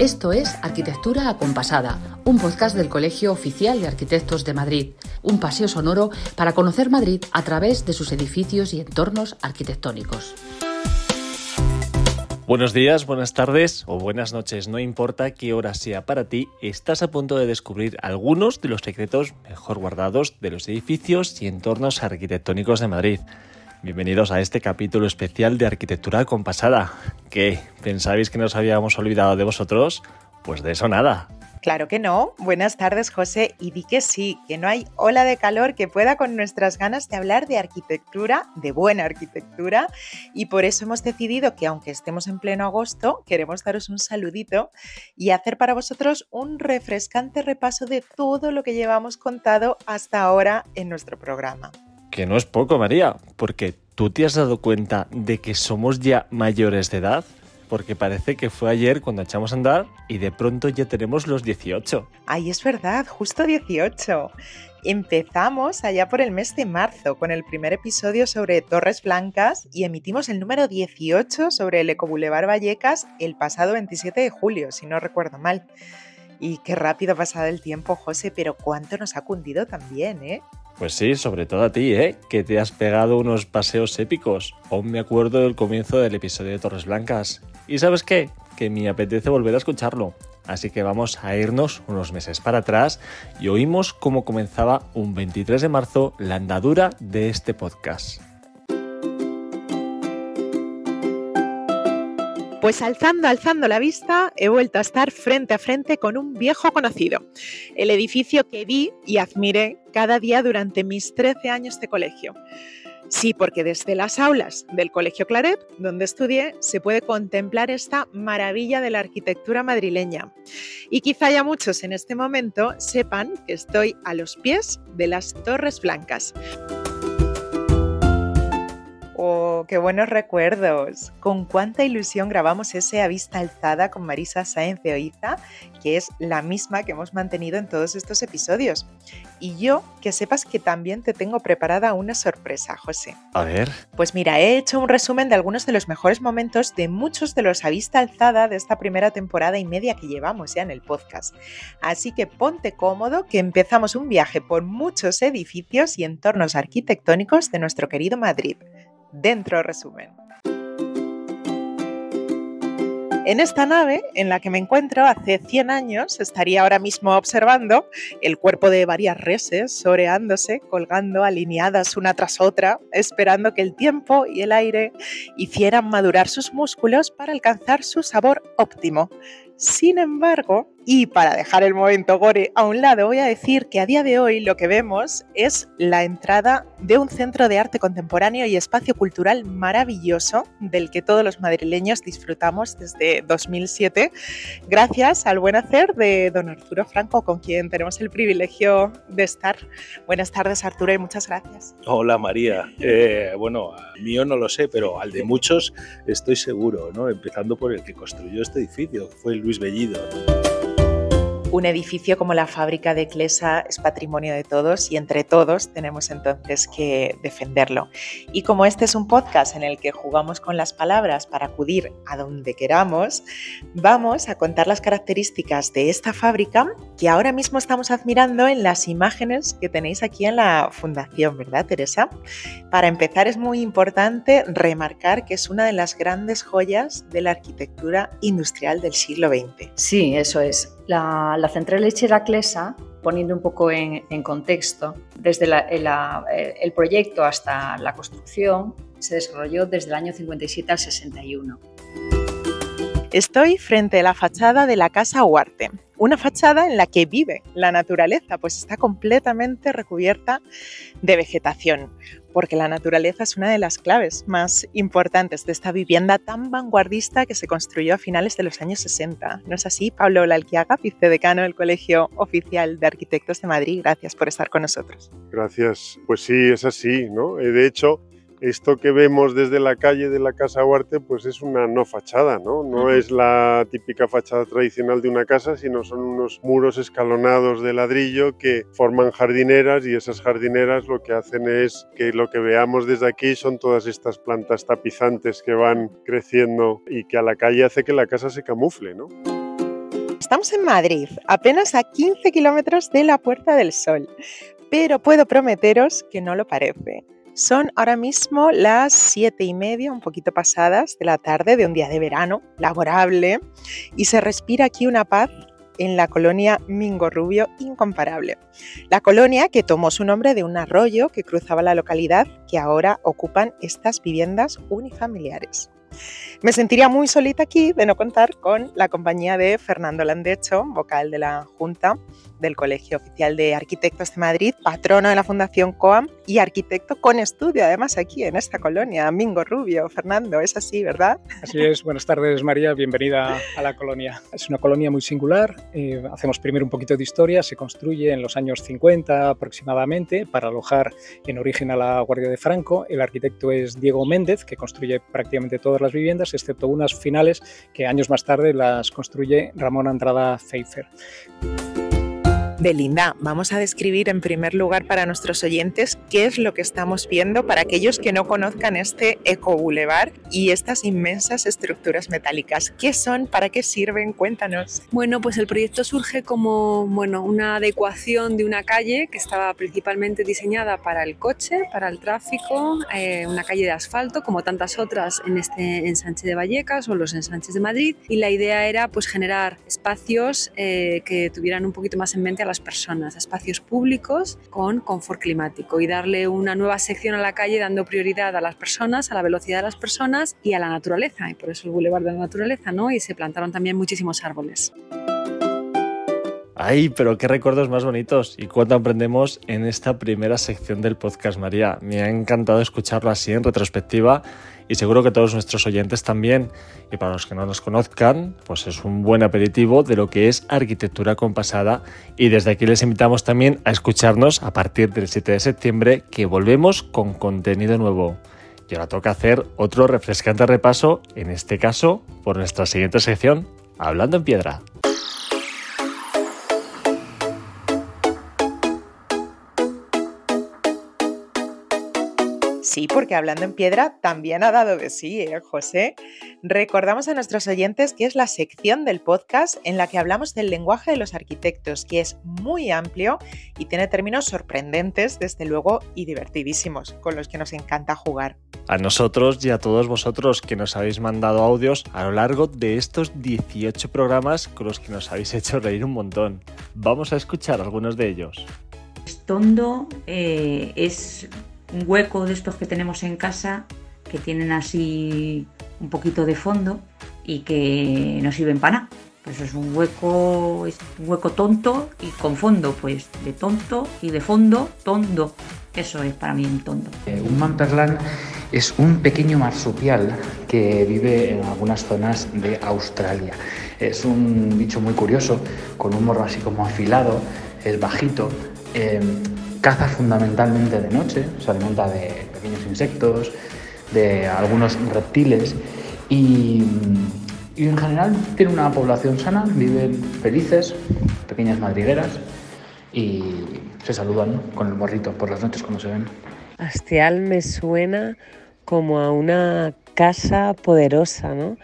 Esto es Arquitectura Acompasada, un podcast del Colegio Oficial de Arquitectos de Madrid, un paseo sonoro para conocer Madrid a través de sus edificios y entornos arquitectónicos. Buenos días, buenas tardes o buenas noches, no importa qué hora sea para ti, estás a punto de descubrir algunos de los secretos mejor guardados de los edificios y entornos arquitectónicos de Madrid. Bienvenidos a este capítulo especial de Arquitectura Compasada. ¿Qué? ¿Pensabais que nos habíamos olvidado de vosotros? Pues de eso nada. Claro que no. Buenas tardes, José. Y di que sí, que no hay ola de calor que pueda con nuestras ganas de hablar de arquitectura, de buena arquitectura. Y por eso hemos decidido que, aunque estemos en pleno agosto, queremos daros un saludito y hacer para vosotros un refrescante repaso de todo lo que llevamos contado hasta ahora en nuestro programa que no es poco, María, porque tú te has dado cuenta de que somos ya mayores de edad. Porque parece que fue ayer cuando echamos a andar y de pronto ya tenemos los 18. Ay, es verdad, justo 18. Empezamos allá por el mes de marzo con el primer episodio sobre Torres Blancas y emitimos el número 18 sobre el Ecobulevar Vallecas el pasado 27 de julio, si no recuerdo mal. Y qué rápido ha pasado el tiempo, José, pero cuánto nos ha cundido también, ¿eh? Pues sí, sobre todo a ti, ¿eh? Que te has pegado unos paseos épicos. Aún me acuerdo del comienzo del episodio de Torres Blancas. ¿Y sabes qué? Que me apetece volver a escucharlo. Así que vamos a irnos unos meses para atrás y oímos cómo comenzaba un 23 de marzo la andadura de este podcast. Pues alzando, alzando la vista, he vuelto a estar frente a frente con un viejo conocido, el edificio que vi y admiré cada día durante mis 13 años de colegio. Sí, porque desde las aulas del Colegio Claret, donde estudié, se puede contemplar esta maravilla de la arquitectura madrileña. Y quizá ya muchos en este momento sepan que estoy a los pies de las Torres Blancas. Qué buenos recuerdos. Con cuánta ilusión grabamos ese a vista alzada con Marisa Sáenz de Oiza, que es la misma que hemos mantenido en todos estos episodios. Y yo, que sepas que también te tengo preparada una sorpresa, José. A ver. Pues mira, he hecho un resumen de algunos de los mejores momentos de muchos de los a vista alzada de esta primera temporada y media que llevamos ya en el podcast. Así que ponte cómodo que empezamos un viaje por muchos edificios y entornos arquitectónicos de nuestro querido Madrid dentro resumen. En esta nave en la que me encuentro hace 100 años estaría ahora mismo observando el cuerpo de varias reses soreándose, colgando alineadas una tras otra, esperando que el tiempo y el aire hicieran madurar sus músculos para alcanzar su sabor óptimo. Sin embargo, y para dejar el momento gore a un lado, voy a decir que a día de hoy lo que vemos es la entrada de un centro de arte contemporáneo y espacio cultural maravilloso del que todos los madrileños disfrutamos desde 2007, gracias al buen hacer de don Arturo Franco, con quien tenemos el privilegio de estar. Buenas tardes, Arturo, y muchas gracias. Hola, María. Eh, bueno, mío no lo sé, pero al de muchos estoy seguro, ¿no? Empezando por el que construyó este edificio, fue el Luis Bellido. Un edificio como la fábrica de Clesa es patrimonio de todos y entre todos tenemos entonces que defenderlo. Y como este es un podcast en el que jugamos con las palabras para acudir a donde queramos, vamos a contar las características de esta fábrica que ahora mismo estamos admirando en las imágenes que tenéis aquí en la fundación, ¿verdad, Teresa? Para empezar es muy importante remarcar que es una de las grandes joyas de la arquitectura industrial del siglo XX. Sí, eso es. La, central lechera Clesa, poniendo un poco en, contexto, desde el, proyecto hasta la construcción se desarrolló desde el año 57 al 61. Estoy frente a la fachada de la Casa Huarte, una fachada en la que vive la naturaleza, pues está completamente recubierta de vegetación, porque la naturaleza es una de las claves más importantes de esta vivienda tan vanguardista que se construyó a finales de los años 60. ¿No es así, Pablo Lalquiaga, vicedecano del Colegio Oficial de Arquitectos de Madrid? Gracias por estar con nosotros. Gracias. Pues sí, es así, ¿no? Eh, de hecho, esto que vemos desde la calle de la Casa Huarte, pues es una no fachada, ¿no? No es la típica fachada tradicional de una casa, sino son unos muros escalonados de ladrillo que forman jardineras y esas jardineras lo que hacen es que lo que veamos desde aquí son todas estas plantas tapizantes que van creciendo y que a la calle hace que la casa se camufle, ¿no? Estamos en Madrid, apenas a 15 kilómetros de la Puerta del Sol, pero puedo prometeros que no lo parece. Son ahora mismo las siete y media, un poquito pasadas de la tarde de un día de verano, laborable, y se respira aquí una paz en la colonia Mingo Rubio incomparable. La colonia que tomó su nombre de un arroyo que cruzaba la localidad que ahora ocupan estas viviendas unifamiliares. Me sentiría muy solita aquí de no contar con la compañía de Fernando Landecho, vocal de la Junta del Colegio Oficial de Arquitectos de Madrid, patrono de la Fundación COAM y arquitecto con estudio, además aquí en esta colonia, Mingo Rubio. Fernando, es así, ¿verdad? Así es. Buenas tardes, María. Bienvenida a la colonia. Es una colonia muy singular. Eh, hacemos primero un poquito de historia. Se construye en los años 50 aproximadamente para alojar en origen a la Guardia de Franco. El arquitecto es Diego Méndez, que construye prácticamente todas las viviendas, excepto unas finales que años más tarde las construye Ramón Andrada Pfeiffer. Belinda, vamos a describir en primer lugar para nuestros oyentes qué es lo que estamos viendo para aquellos que no conozcan este Eco Boulevard y estas inmensas estructuras metálicas. ¿Qué son? ¿Para qué sirven? Cuéntanos. Bueno, pues el proyecto surge como bueno, una adecuación de una calle que estaba principalmente diseñada para el coche, para el tráfico, eh, una calle de asfalto como tantas otras en este ensanche de Vallecas o los ensanches de Madrid y la idea era pues generar espacios eh, que tuvieran un poquito más en mente a las personas, espacios públicos con confort climático y darle una nueva sección a la calle dando prioridad a las personas, a la velocidad de las personas y a la naturaleza. Y por eso el Boulevard de la Naturaleza, ¿no? Y se plantaron también muchísimos árboles. Ay, pero qué recuerdos más bonitos y cuánto aprendemos en esta primera sección del podcast, María. Me ha encantado escucharlo así en retrospectiva y seguro que todos nuestros oyentes también. Y para los que no nos conozcan, pues es un buen aperitivo de lo que es arquitectura compasada y desde aquí les invitamos también a escucharnos a partir del 7 de septiembre que volvemos con contenido nuevo. Y ahora toca hacer otro refrescante repaso, en este caso por nuestra siguiente sección, Hablando en Piedra. Sí, porque hablando en piedra también ha dado de sí, ¿eh, José. Recordamos a nuestros oyentes que es la sección del podcast en la que hablamos del lenguaje de los arquitectos, que es muy amplio y tiene términos sorprendentes, desde luego, y divertidísimos, con los que nos encanta jugar. A nosotros y a todos vosotros que nos habéis mandado audios a lo largo de estos 18 programas con los que nos habéis hecho reír un montón. Vamos a escuchar algunos de ellos. Tondo eh, es un hueco de estos que tenemos en casa que tienen así un poquito de fondo y que no sirven para nada. Pues es un hueco, es un hueco tonto y con fondo, pues de tonto y de fondo, tondo. Eso es para mí un tondo. Eh, un mamperlán es un pequeño marsupial que vive en algunas zonas de Australia. Es un bicho muy curioso, con un morro así como afilado, es bajito. Eh, caza fundamentalmente de noche, se alimenta de pequeños insectos, de algunos reptiles y, en general tiene una población sana, viven felices, pequeñas madrigueras y se saludan con el morrito por las noches cuando se ven. Astial me suena como a una casa poderosa, ¿no?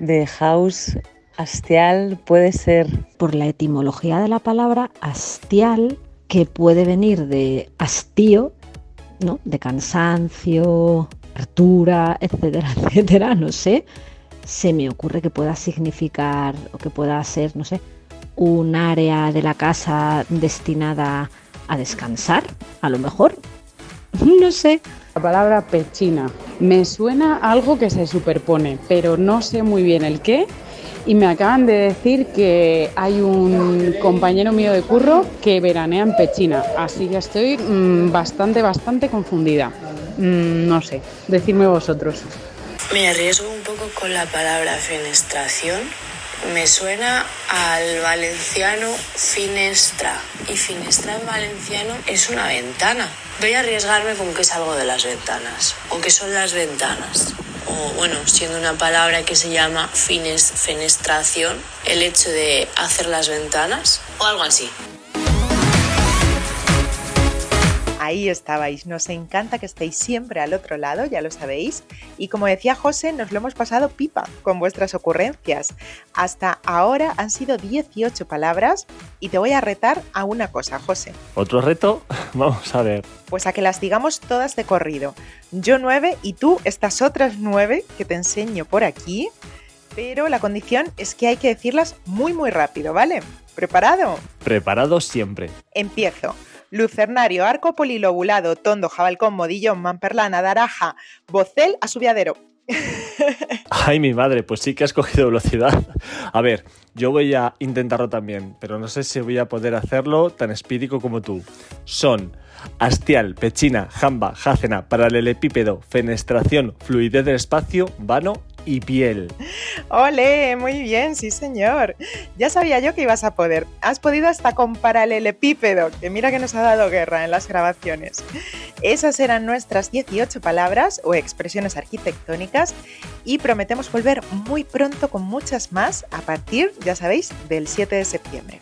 De house Astial puede ser, por la etimología de la palabra, astial que puede venir de hastío, ¿no? de cansancio, hartura, etcétera, etcétera, no sé. Se me ocurre que pueda significar o que pueda ser, no sé, un área de la casa destinada a descansar, a lo mejor. No sé. La palabra pechina me suena algo que se superpone, pero no sé muy bien el qué y me acaban de decir que hay un compañero mío de curro que veranea en Pechina, así que estoy mm, bastante, bastante confundida. Mm, no sé, decidme vosotros. Me arriesgo un poco con la palabra fenestración. Me suena al valenciano finestra y finestra en valenciano es una ventana. Voy a arriesgarme con que es algo de las ventanas o que son las ventanas o bueno, siendo una palabra que se llama fines, fenestración, el hecho de hacer las ventanas o algo así. Ahí estabais, nos encanta que estéis siempre al otro lado, ya lo sabéis. Y como decía José, nos lo hemos pasado pipa con vuestras ocurrencias. Hasta ahora han sido 18 palabras y te voy a retar a una cosa, José. ¿Otro reto? Vamos a ver. Pues a que las digamos todas de corrido. Yo nueve y tú estas otras nueve que te enseño por aquí. Pero la condición es que hay que decirlas muy muy rápido, ¿vale? ¿Preparado? Preparado siempre. Empiezo. Lucernario, arco polilobulado, tondo, jabalcón, modillón, mamperlana, daraja, bocel, asubiadero. Ay, mi madre, pues sí que has cogido velocidad. A ver, yo voy a intentarlo también, pero no sé si voy a poder hacerlo tan espídico como tú. Son Astial, Pechina, Jamba, Jácena, Paralelepípedo, Fenestración, Fluidez del espacio, Vano y Piel. ¡Ole! Muy bien, sí señor. Ya sabía yo que ibas a poder. Has podido hasta con Paralelepípedo, que mira que nos ha dado guerra en las grabaciones. Esas eran nuestras 18 palabras o expresiones arquitectónicas y prometemos volver muy pronto con muchas más a partir, ya sabéis, del 7 de septiembre.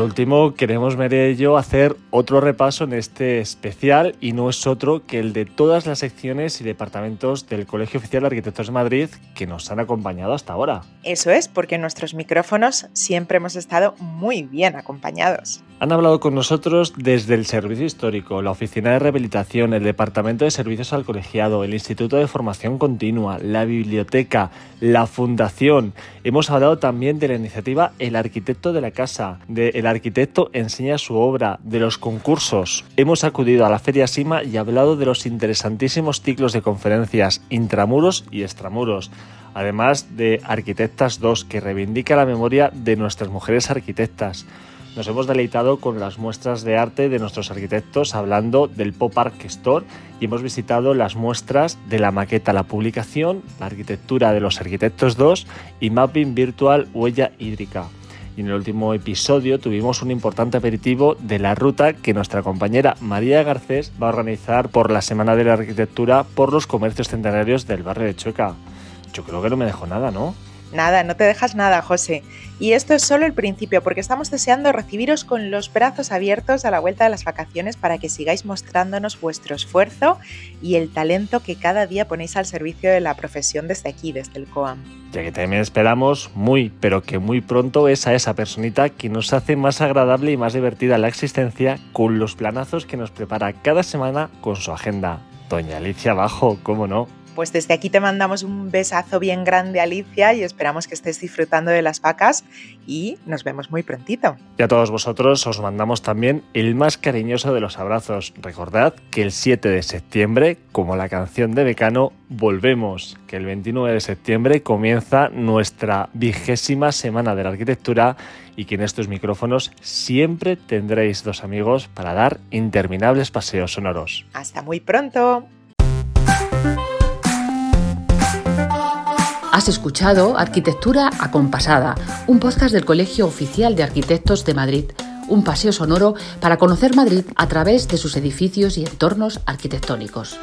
Último, queremos yo hacer otro repaso en este especial y no es otro que el de todas las secciones y departamentos del Colegio Oficial de Arquitectos de Madrid que nos han acompañado hasta ahora. Eso es, porque nuestros micrófonos siempre hemos estado muy bien acompañados. Han hablado con nosotros desde el Servicio Histórico, la Oficina de Rehabilitación, el Departamento de Servicios al Colegiado, el Instituto de Formación Continua, la Biblioteca, la Fundación. Hemos hablado también de la iniciativa El Arquitecto de la Casa, de El Arquitecto enseña su obra, de los concursos. Hemos acudido a la Feria Sima y hablado de los interesantísimos ciclos de conferencias intramuros y extramuros además de Arquitectas 2, que reivindica la memoria de nuestras mujeres arquitectas. Nos hemos deleitado con las muestras de arte de nuestros arquitectos hablando del Pop Art Store y hemos visitado las muestras de la maqueta La Publicación, la arquitectura de los arquitectos 2 y Mapping Virtual Huella Hídrica. En el último episodio tuvimos un importante aperitivo de la ruta que nuestra compañera María Garcés va a organizar por la Semana de la Arquitectura por los comercios centenarios del barrio de Chueca. Yo creo que no me dejo nada, ¿no? Nada, no te dejas nada, José. Y esto es solo el principio, porque estamos deseando recibiros con los brazos abiertos a la vuelta de las vacaciones para que sigáis mostrándonos vuestro esfuerzo y el talento que cada día ponéis al servicio de la profesión desde aquí, desde el COAM. Ya que también esperamos muy, pero que muy pronto es a esa personita que nos hace más agradable y más divertida la existencia con los planazos que nos prepara cada semana con su agenda. Doña Alicia Bajo, ¿cómo no? Pues desde aquí te mandamos un besazo bien grande, Alicia, y esperamos que estés disfrutando de las vacas y nos vemos muy prontito. Y a todos vosotros os mandamos también el más cariñoso de los abrazos. Recordad que el 7 de septiembre, como la canción de Becano, volvemos, que el 29 de septiembre comienza nuestra vigésima semana de la arquitectura y que en estos micrófonos siempre tendréis dos amigos para dar interminables paseos sonoros. Hasta muy pronto. Has escuchado Arquitectura Acompasada, un podcast del Colegio Oficial de Arquitectos de Madrid, un paseo sonoro para conocer Madrid a través de sus edificios y entornos arquitectónicos.